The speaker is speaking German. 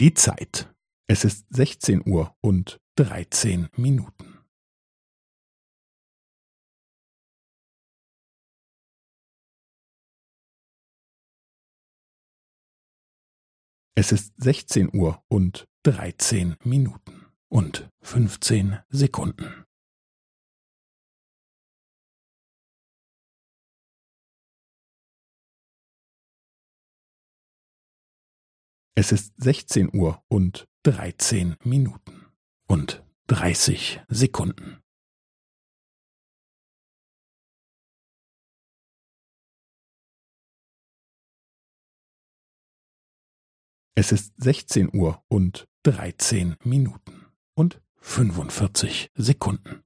Die Zeit. Es ist sechzehn Uhr und dreizehn Minuten. Es ist sechzehn Uhr und dreizehn Minuten und fünfzehn Sekunden. Es ist sechzehn Uhr und dreizehn Minuten und dreißig Sekunden. Es ist sechzehn Uhr und dreizehn Minuten und fünfundvierzig Sekunden.